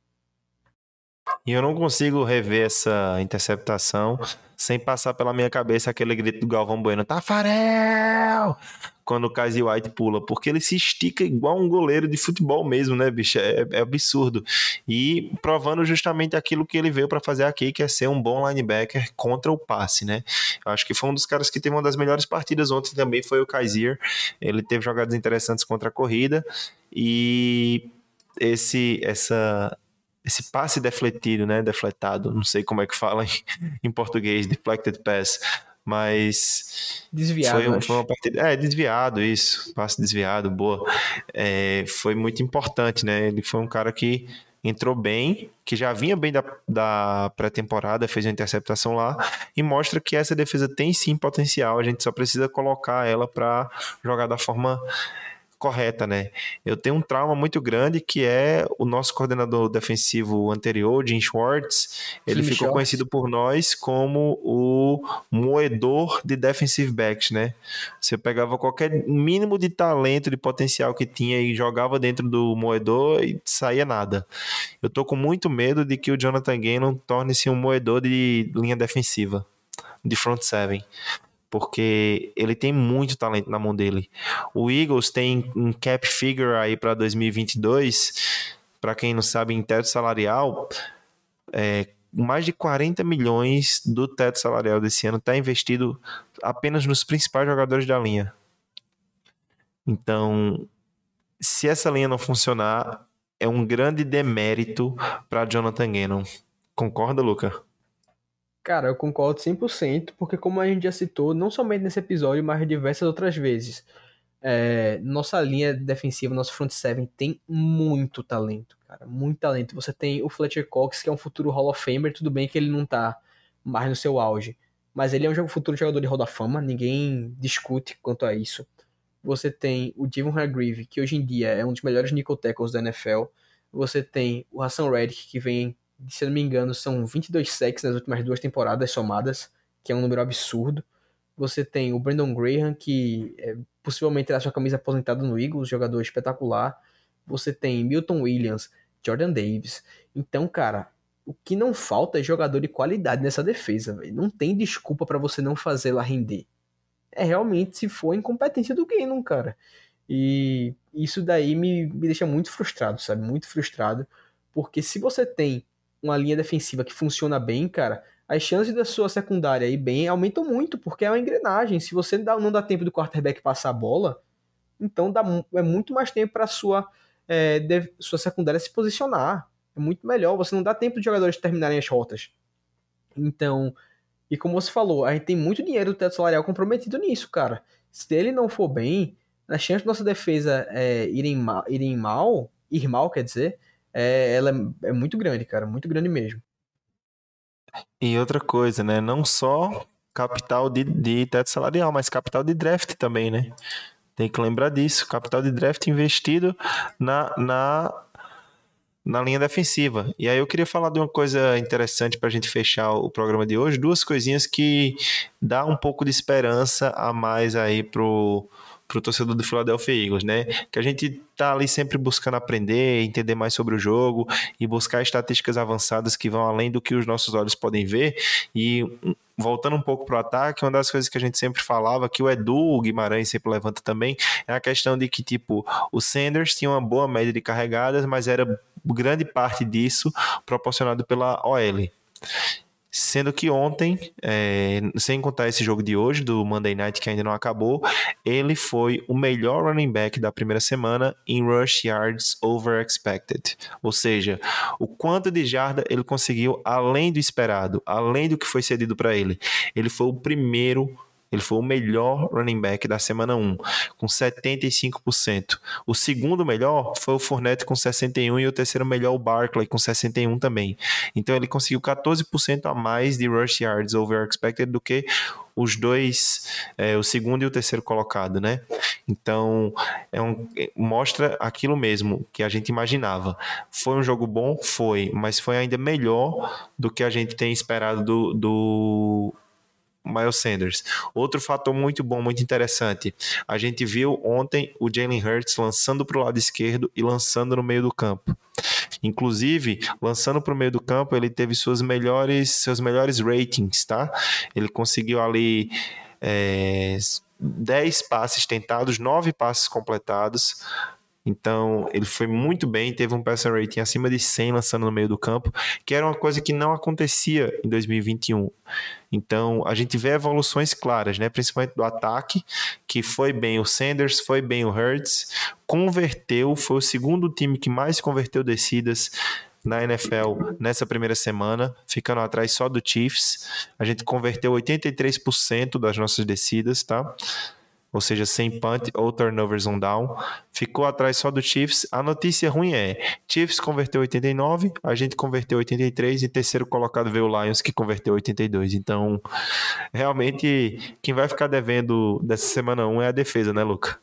E eu não consigo rever essa interceptação sem passar pela minha cabeça aquele grito do Galvão Bueno: Tafarel! Quando o Casey White pula, porque ele se estica igual um goleiro de futebol mesmo, né, bicho? É, é absurdo. E provando justamente aquilo que ele veio para fazer aqui, que é ser um bom linebacker contra o passe, né? Eu acho que foi um dos caras que teve uma das melhores partidas ontem também, foi o Kaiser. Ele teve jogadas interessantes contra a corrida e esse essa esse passe defletido, né? Defletado, não sei como é que fala em, <laughs> em português, deflected pass, mas desviado. Foi, foi, uma partida, é desviado isso, passe desviado, boa. É, foi muito importante, né? Ele foi um cara que entrou bem, que já vinha bem da, da pré-temporada, fez uma interceptação lá e mostra que essa defesa tem sim potencial. A gente só precisa colocar ela para jogar da forma correta, né? Eu tenho um trauma muito grande que é o nosso coordenador defensivo anterior, Jim Schwartz. Ele Jim ficou Schwartz. conhecido por nós como o moedor de defensive backs, né? Você pegava qualquer mínimo de talento, de potencial que tinha e jogava dentro do moedor e saía nada. Eu tô com muito medo de que o Jonathan Gannon torne-se um moedor de linha defensiva, de front seven porque ele tem muito talento na mão dele. O Eagles tem um cap figure aí para 2022, para quem não sabe, em teto salarial, é, mais de 40 milhões do teto salarial desse ano está investido apenas nos principais jogadores da linha. Então, se essa linha não funcionar, é um grande demérito para Jonathan Gannon. Concorda, Luca? Cara, eu concordo 100%, porque como a gente já citou, não somente nesse episódio, mas diversas outras vezes, é, nossa linha defensiva, nosso front seven tem muito talento, cara, muito talento. Você tem o Fletcher Cox, que é um futuro Hall of Famer, tudo bem que ele não tá mais no seu auge, mas ele é um futuro jogador de Hall da Fama, ninguém discute quanto a isso. Você tem o Devon Hargreave, que hoje em dia é um dos melhores nickel tackles da NFL. Você tem o Hassan Reddick, que vem, se eu não me engano, são 22 sacks nas últimas duas temporadas somadas, que é um número absurdo. Você tem o Brandon Graham, que é, possivelmente terá sua camisa aposentada no Eagles, jogador espetacular. Você tem Milton Williams, Jordan Davis. Então, cara, o que não falta é jogador de qualidade nessa defesa, velho. Não tem desculpa pra você não fazê-la render. É realmente se for incompetência do Gannon, cara. E isso daí me, me deixa muito frustrado, sabe? Muito frustrado. Porque se você tem uma linha defensiva que funciona bem, cara, as chances da sua secundária ir bem aumentam muito, porque é uma engrenagem. Se você não dá tempo do quarterback passar a bola, então dá, é muito mais tempo para sua, é, sua secundária se posicionar. É muito melhor. Você não dá tempo de jogadores terminarem as rotas. Então, e como você falou, a gente tem muito dinheiro do teto salarial comprometido nisso, cara. Se ele não for bem, a chance da nossa defesa é, irem, ma irem mal, ir mal, quer dizer, é, ela é, é muito grande, cara. Muito grande mesmo. E outra coisa, né? Não só capital de, de teto salarial, mas capital de draft também, né? Tem que lembrar disso. Capital de draft investido na, na, na linha defensiva. E aí eu queria falar de uma coisa interessante para a gente fechar o programa de hoje. Duas coisinhas que dá um pouco de esperança a mais aí pro pro torcedor do Philadelphia Eagles, né? Que a gente tá ali sempre buscando aprender, entender mais sobre o jogo e buscar estatísticas avançadas que vão além do que os nossos olhos podem ver. E hum, voltando um pouco pro ataque, uma das coisas que a gente sempre falava, que o Edu o Guimarães sempre levanta também, é a questão de que, tipo, o Sanders tinha uma boa média de carregadas, mas era grande parte disso proporcionado pela OL. Sendo que ontem, é, sem contar esse jogo de hoje, do Monday Night que ainda não acabou, ele foi o melhor running back da primeira semana em rush yards over expected. Ou seja, o quanto de jarda ele conseguiu além do esperado, além do que foi cedido para ele. Ele foi o primeiro ele foi o melhor running back da semana 1, com 75%. O segundo melhor foi o Fournette com 61% e o terceiro melhor o Barkley com 61% também. Então ele conseguiu 14% a mais de rush yards over expected do que os dois, é, o segundo e o terceiro colocado, né? Então é um, mostra aquilo mesmo que a gente imaginava. Foi um jogo bom, foi, mas foi ainda melhor do que a gente tem esperado do, do Miles Sanders. Outro fator muito bom, muito interessante. A gente viu ontem o Jalen Hurts lançando para o lado esquerdo e lançando no meio do campo. Inclusive, lançando para o meio do campo, ele teve suas melhores, seus melhores ratings, tá? Ele conseguiu ali é, 10 passes tentados, 9 passes completados. Então, ele foi muito bem, teve um passer rating acima de 100 lançando no meio do campo, que era uma coisa que não acontecia em 2021. Então, a gente vê evoluções claras, né? principalmente do ataque, que foi bem o Sanders, foi bem o Hurts, converteu, foi o segundo time que mais converteu descidas na NFL nessa primeira semana, ficando atrás só do Chiefs. A gente converteu 83% das nossas descidas, tá? Ou seja, sem punt ou turnovers on down. Ficou atrás só do Chiefs. A notícia ruim é: Chiefs converteu 89, a gente converteu 83 e terceiro colocado veio o Lions que converteu 82. Então, realmente quem vai ficar devendo dessa semana 1 é a defesa, né, Luca?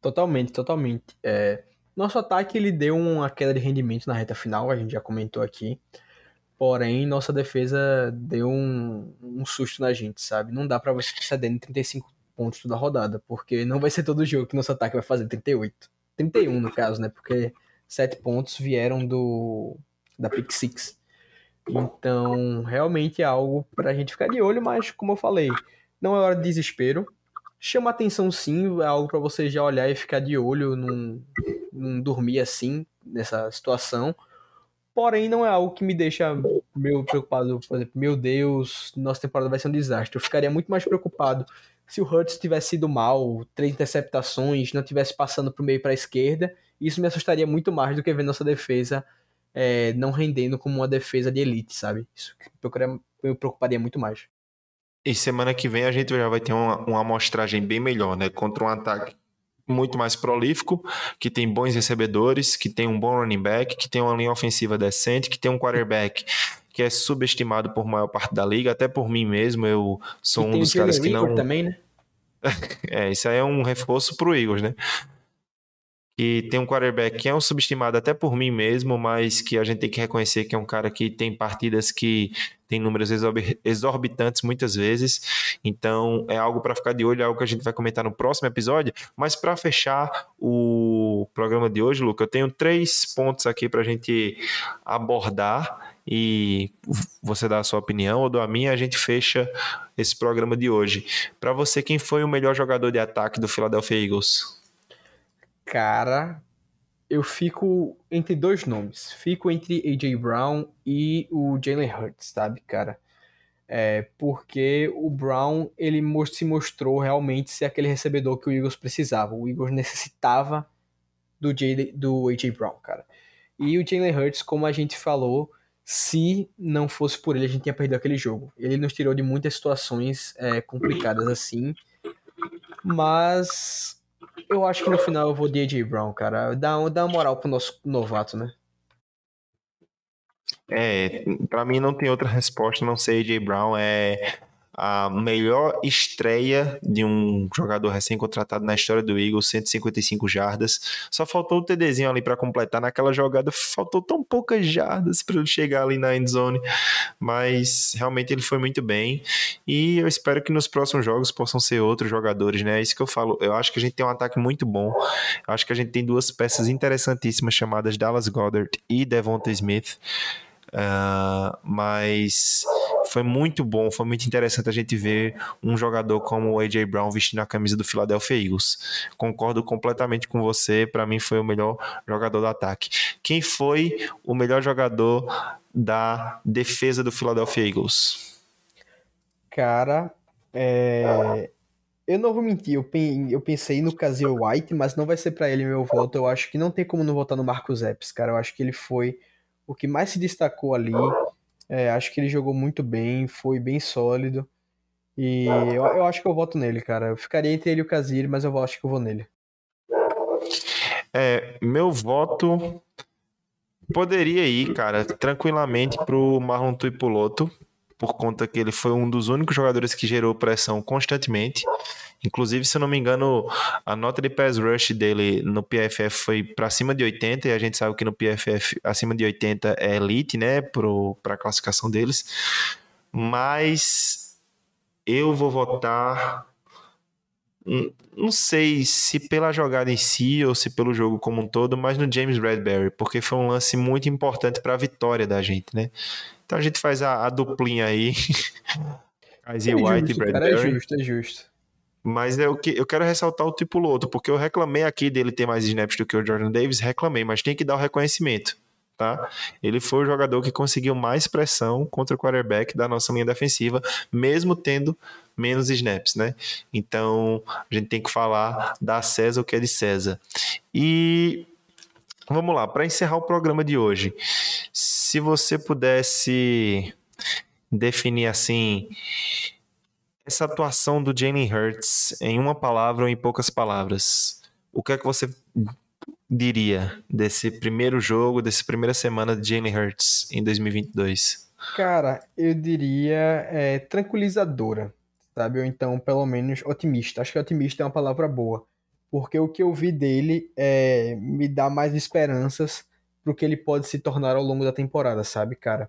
Totalmente, totalmente. É, nosso ataque ele deu uma queda de rendimento na reta final, a gente já comentou aqui. Porém, nossa defesa deu um, um susto na gente, sabe? Não dá para você estar cedendo 35 pontos toda rodada, porque não vai ser todo jogo que nosso ataque vai fazer 38. 31 no caso, né? Porque 7 pontos vieram do da Pick Six. Então, realmente é algo pra gente ficar de olho, mas como eu falei, não é hora de desespero. Chama atenção sim, é algo para você já olhar e ficar de olho, não, não dormir assim nessa situação. Porém, não é algo que me deixa meio preocupado, por exemplo, meu Deus, nossa temporada vai ser um desastre. Eu ficaria muito mais preocupado se o Hurts tivesse sido mal, três interceptações, não tivesse passando para o meio para a esquerda. Isso me assustaria muito mais do que ver nossa defesa é, não rendendo como uma defesa de elite, sabe? Isso me preocuparia muito mais. E semana que vem a gente já vai ter uma, uma amostragem bem melhor, né? Contra um ataque muito mais prolífico, que tem bons recebedores, que tem um bom running back, que tem uma linha ofensiva decente, que tem um quarterback que é subestimado por maior parte da liga, até por mim mesmo, eu sou e um dos caras que não também, né? <laughs> é, isso aí é um reforço pro Eagles, né? que tem um quarterback que é um subestimado até por mim mesmo, mas que a gente tem que reconhecer que é um cara que tem partidas que tem números exorbitantes muitas vezes. Então é algo para ficar de olho, é algo que a gente vai comentar no próximo episódio. Mas para fechar o programa de hoje, Luca, eu tenho três pontos aqui para a gente abordar e você dá a sua opinião ou a minha, a gente fecha esse programa de hoje. Para você, quem foi o melhor jogador de ataque do Philadelphia Eagles? Cara, eu fico entre dois nomes. Fico entre AJ Brown e o Jalen Hurts, sabe, cara? É, porque o Brown ele se mostrou realmente ser aquele recebedor que o Eagles precisava. O Eagles necessitava do, do AJ Brown, cara. E o Jalen Hurts, como a gente falou, se não fosse por ele, a gente tinha perdido aquele jogo. Ele nos tirou de muitas situações é, complicadas assim. Mas eu acho que no final eu vou de AJ Brown, cara. Dá, dá uma moral pro nosso novato, né? É, pra mim não tem outra resposta não ser AJ Brown. É a melhor estreia de um jogador recém-contratado na história do Eagles, 155 jardas. Só faltou o TDzinho ali para completar naquela jogada, faltou tão poucas jardas para ele chegar ali na endzone, mas realmente ele foi muito bem e eu espero que nos próximos jogos possam ser outros jogadores, né? É isso que eu falo. Eu acho que a gente tem um ataque muito bom. Eu acho que a gente tem duas peças interessantíssimas chamadas Dallas Goddard e Devonta Smith. Uh, mas foi muito bom, foi muito interessante a gente ver um jogador como o AJ Brown vestindo a camisa do Philadelphia Eagles. Concordo completamente com você, para mim foi o melhor jogador do ataque. Quem foi o melhor jogador da defesa do Philadelphia Eagles? Cara, é... eu não vou mentir, eu pensei no Kazir White, mas não vai ser para ele meu voto. Eu acho que não tem como não votar no Marcos Epps, cara. Eu acho que ele foi o que mais se destacou ali. É, acho que ele jogou muito bem, foi bem sólido. E eu, eu acho que eu voto nele, cara. Eu ficaria entre ele e o Kazir, mas eu acho que eu vou nele. É, meu voto poderia ir, cara, tranquilamente pro Marlon Tuipuloto, por conta que ele foi um dos únicos jogadores que gerou pressão constantemente. Inclusive, se eu não me engano, a nota de pass rush dele no PFF foi para cima de 80, e a gente sabe que no PFF acima de 80 é elite, né, para a classificação deles. Mas eu vou votar. Não sei se pela jogada em si ou se pelo jogo como um todo, mas no James Bradbury, porque foi um lance muito importante para a vitória da gente, né? Então a gente faz a, a duplinha aí. <laughs> Isaiah é White justo, e Bradbury. Cara, é justo, é justo. Mas é o que eu quero ressaltar o tipo outro, porque eu reclamei aqui dele ter mais snaps do que o Jordan Davis, reclamei, mas tem que dar o reconhecimento, tá? Ele foi o jogador que conseguiu mais pressão contra o quarterback da nossa linha defensiva, mesmo tendo menos snaps, né? Então, a gente tem que falar da César o que é de César. E vamos lá, para encerrar o programa de hoje, se você pudesse definir assim essa atuação do Jalen Hurts em uma palavra ou em poucas palavras, o que é que você diria desse primeiro jogo, dessa primeira semana de Jalen Hurts em 2022? Cara, eu diria é, tranquilizadora, sabe? Ou então, pelo menos, otimista. Acho que otimista é uma palavra boa. Porque o que eu vi dele é, me dá mais esperanças pro que ele pode se tornar ao longo da temporada, sabe, cara?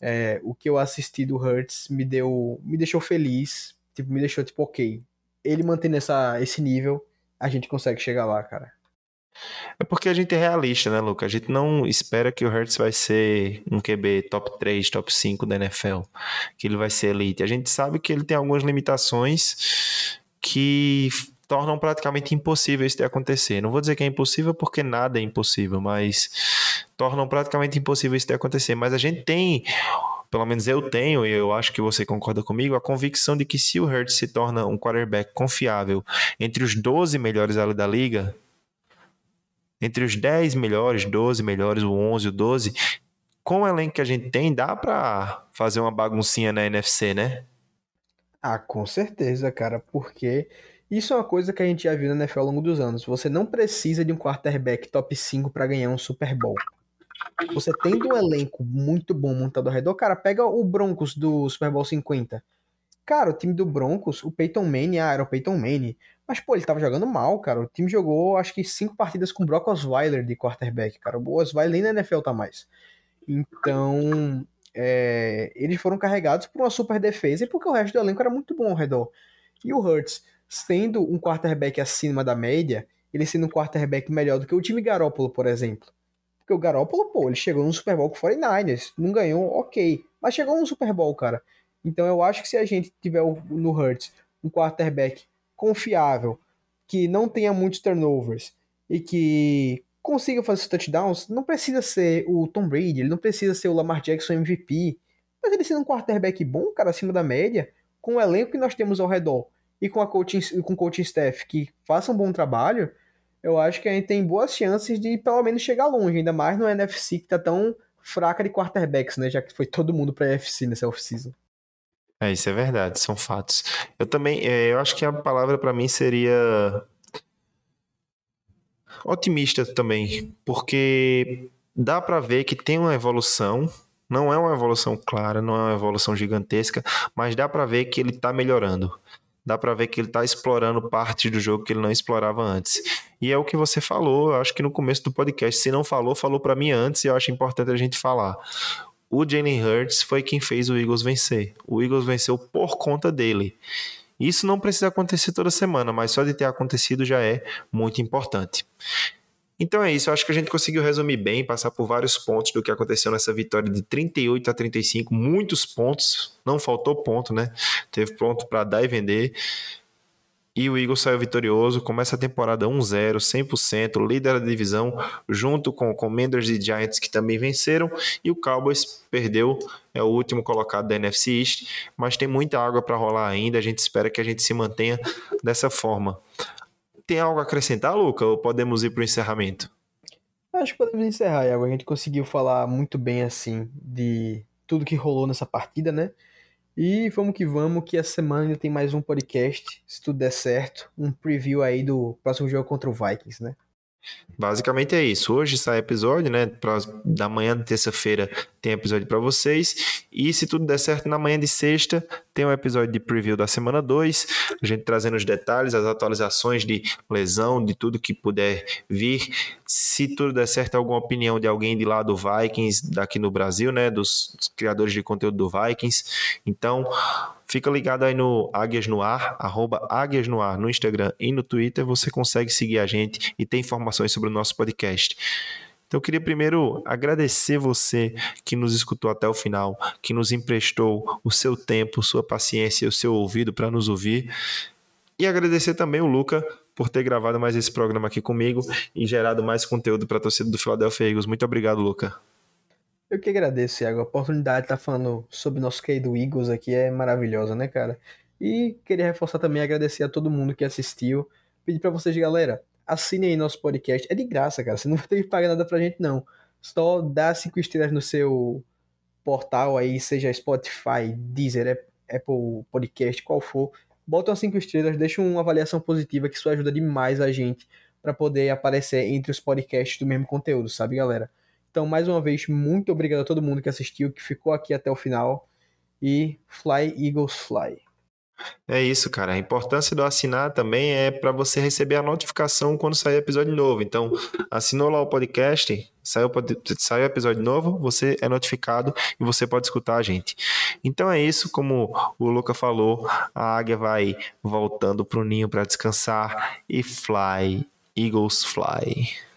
É, o que eu assisti do Hurts me deu, me deixou feliz, tipo, me deixou tipo, ok, ele mantendo essa, esse nível, a gente consegue chegar lá, cara. É porque a gente é realista, né, Luca? A gente não espera que o Hurts vai ser um QB top 3, top 5 da NFL, que ele vai ser elite. A gente sabe que ele tem algumas limitações que tornam praticamente impossível isso de acontecer. Não vou dizer que é impossível porque nada é impossível, mas tornam praticamente impossível isso de acontecer. Mas a gente tem pelo menos eu tenho, e eu acho que você concorda comigo, a convicção de que se o Hurts se torna um quarterback confiável entre os 12 melhores ali da liga, entre os 10 melhores, 12 melhores, o 11, o 12, com o elenco que a gente tem, dá pra fazer uma baguncinha na NFC, né? Ah, com certeza, cara, porque isso é uma coisa que a gente já viu na NFL ao longo dos anos. Você não precisa de um quarterback top 5 para ganhar um Super Bowl. Você tendo um elenco muito bom montado ao redor, cara, pega o Broncos do Super Bowl 50. Cara, o time do Broncos, o Peyton Manning, ah, era o Peyton Manning. Mas, pô, ele tava jogando mal, cara. O time jogou, acho que, cinco partidas com o Brock Osweiler de quarterback, cara. O Osweiler nem na NFL tá mais. Então, é, eles foram carregados por uma super defesa e porque o resto do elenco era muito bom ao redor. E o Hurts, sendo um quarterback acima da média, ele sendo um quarterback melhor do que o time Garópolo, por exemplo. Porque o Garópolo, pô, ele chegou no Super Bowl com 49ers, não ganhou, ok. Mas chegou no Super Bowl, cara. Então eu acho que se a gente tiver no Hurts um quarterback confiável, que não tenha muitos turnovers e que consiga fazer touchdowns, não precisa ser o Tom Brady, ele não precisa ser o Lamar Jackson MVP, mas ele sendo um quarterback bom, cara, acima da média, com o elenco que nós temos ao redor e com a coaching, com coaching staff que faça um bom trabalho, eu acho que a gente tem boas chances de pelo menos chegar longe, ainda mais no NFC que tá tão fraca de quarterbacks, né? Já que foi todo mundo pra NFC nessa off-season. É, isso é verdade, são fatos. Eu também, é, eu acho que a palavra para mim seria otimista também, porque dá para ver que tem uma evolução, não é uma evolução clara, não é uma evolução gigantesca, mas dá para ver que ele tá melhorando dá para ver que ele está explorando partes do jogo que ele não explorava antes. E é o que você falou, acho que no começo do podcast, se não falou, falou para mim antes e eu acho importante a gente falar. O Jalen Hurts foi quem fez o Eagles vencer. O Eagles venceu por conta dele. Isso não precisa acontecer toda semana, mas só de ter acontecido já é muito importante. Então é isso, eu acho que a gente conseguiu resumir bem, passar por vários pontos do que aconteceu nessa vitória de 38 a 35, muitos pontos, não faltou ponto, né? Teve ponto para dar e vender. E o Eagles saiu vitorioso, começa a temporada 1-0, 100%, líder da divisão, junto com Commanders e Giants que também venceram, e o Cowboys perdeu, é o último colocado da NFC East, mas tem muita água para rolar ainda, a gente espera que a gente se mantenha dessa forma. Tem algo a acrescentar, Luca, ou podemos ir para o encerramento? Acho que podemos encerrar, Iago. A gente conseguiu falar muito bem, assim, de tudo que rolou nessa partida, né? E vamos que vamos, que essa semana ainda tem mais um podcast, se tudo der certo. Um preview aí do próximo jogo contra o Vikings, né? Basicamente é isso. Hoje sai episódio, né? Pra, da manhã de terça-feira tem episódio para vocês. E se tudo der certo, na manhã de sexta tem um episódio de preview da semana 2. A gente trazendo os detalhes, as atualizações de lesão, de tudo que puder vir. Se tudo der certo, alguma opinião de alguém de lá do Vikings, daqui no Brasil, né? Dos, criadores de conteúdo do Vikings. Então. Fica ligado aí no Águias no Ar, arroba Águias no Ar no Instagram e no Twitter. Você consegue seguir a gente e ter informações sobre o nosso podcast. Então eu queria primeiro agradecer você que nos escutou até o final, que nos emprestou o seu tempo, sua paciência e o seu ouvido para nos ouvir. E agradecer também o Luca por ter gravado mais esse programa aqui comigo e gerado mais conteúdo para a torcida do Philadelphia Eagles. Muito obrigado, Luca. Eu que agradeço, Iago. A oportunidade de estar tá falando sobre nosso querido Eagles aqui é maravilhosa, né, cara? E queria reforçar também agradecer a todo mundo que assistiu. Pedir para vocês, galera, assinem aí nosso podcast. É de graça, cara. Você não ter que pagar nada pra gente, não. Só dá cinco estrelas no seu portal aí, seja Spotify, Deezer, Apple Podcast, qual for. Bota umas cinco estrelas, deixa uma avaliação positiva, que isso ajuda demais a gente para poder aparecer entre os podcasts do mesmo conteúdo, sabe, galera? Então, mais uma vez, muito obrigado a todo mundo que assistiu, que ficou aqui até o final. E Fly Eagles Fly. É isso, cara. A importância do assinar também é para você receber a notificação quando sair episódio novo. Então, assinou lá o podcast, saiu, saiu episódio novo, você é notificado e você pode escutar a gente. Então é isso, como o Luca falou, a águia vai voltando pro ninho para descansar e fly, Eagles fly.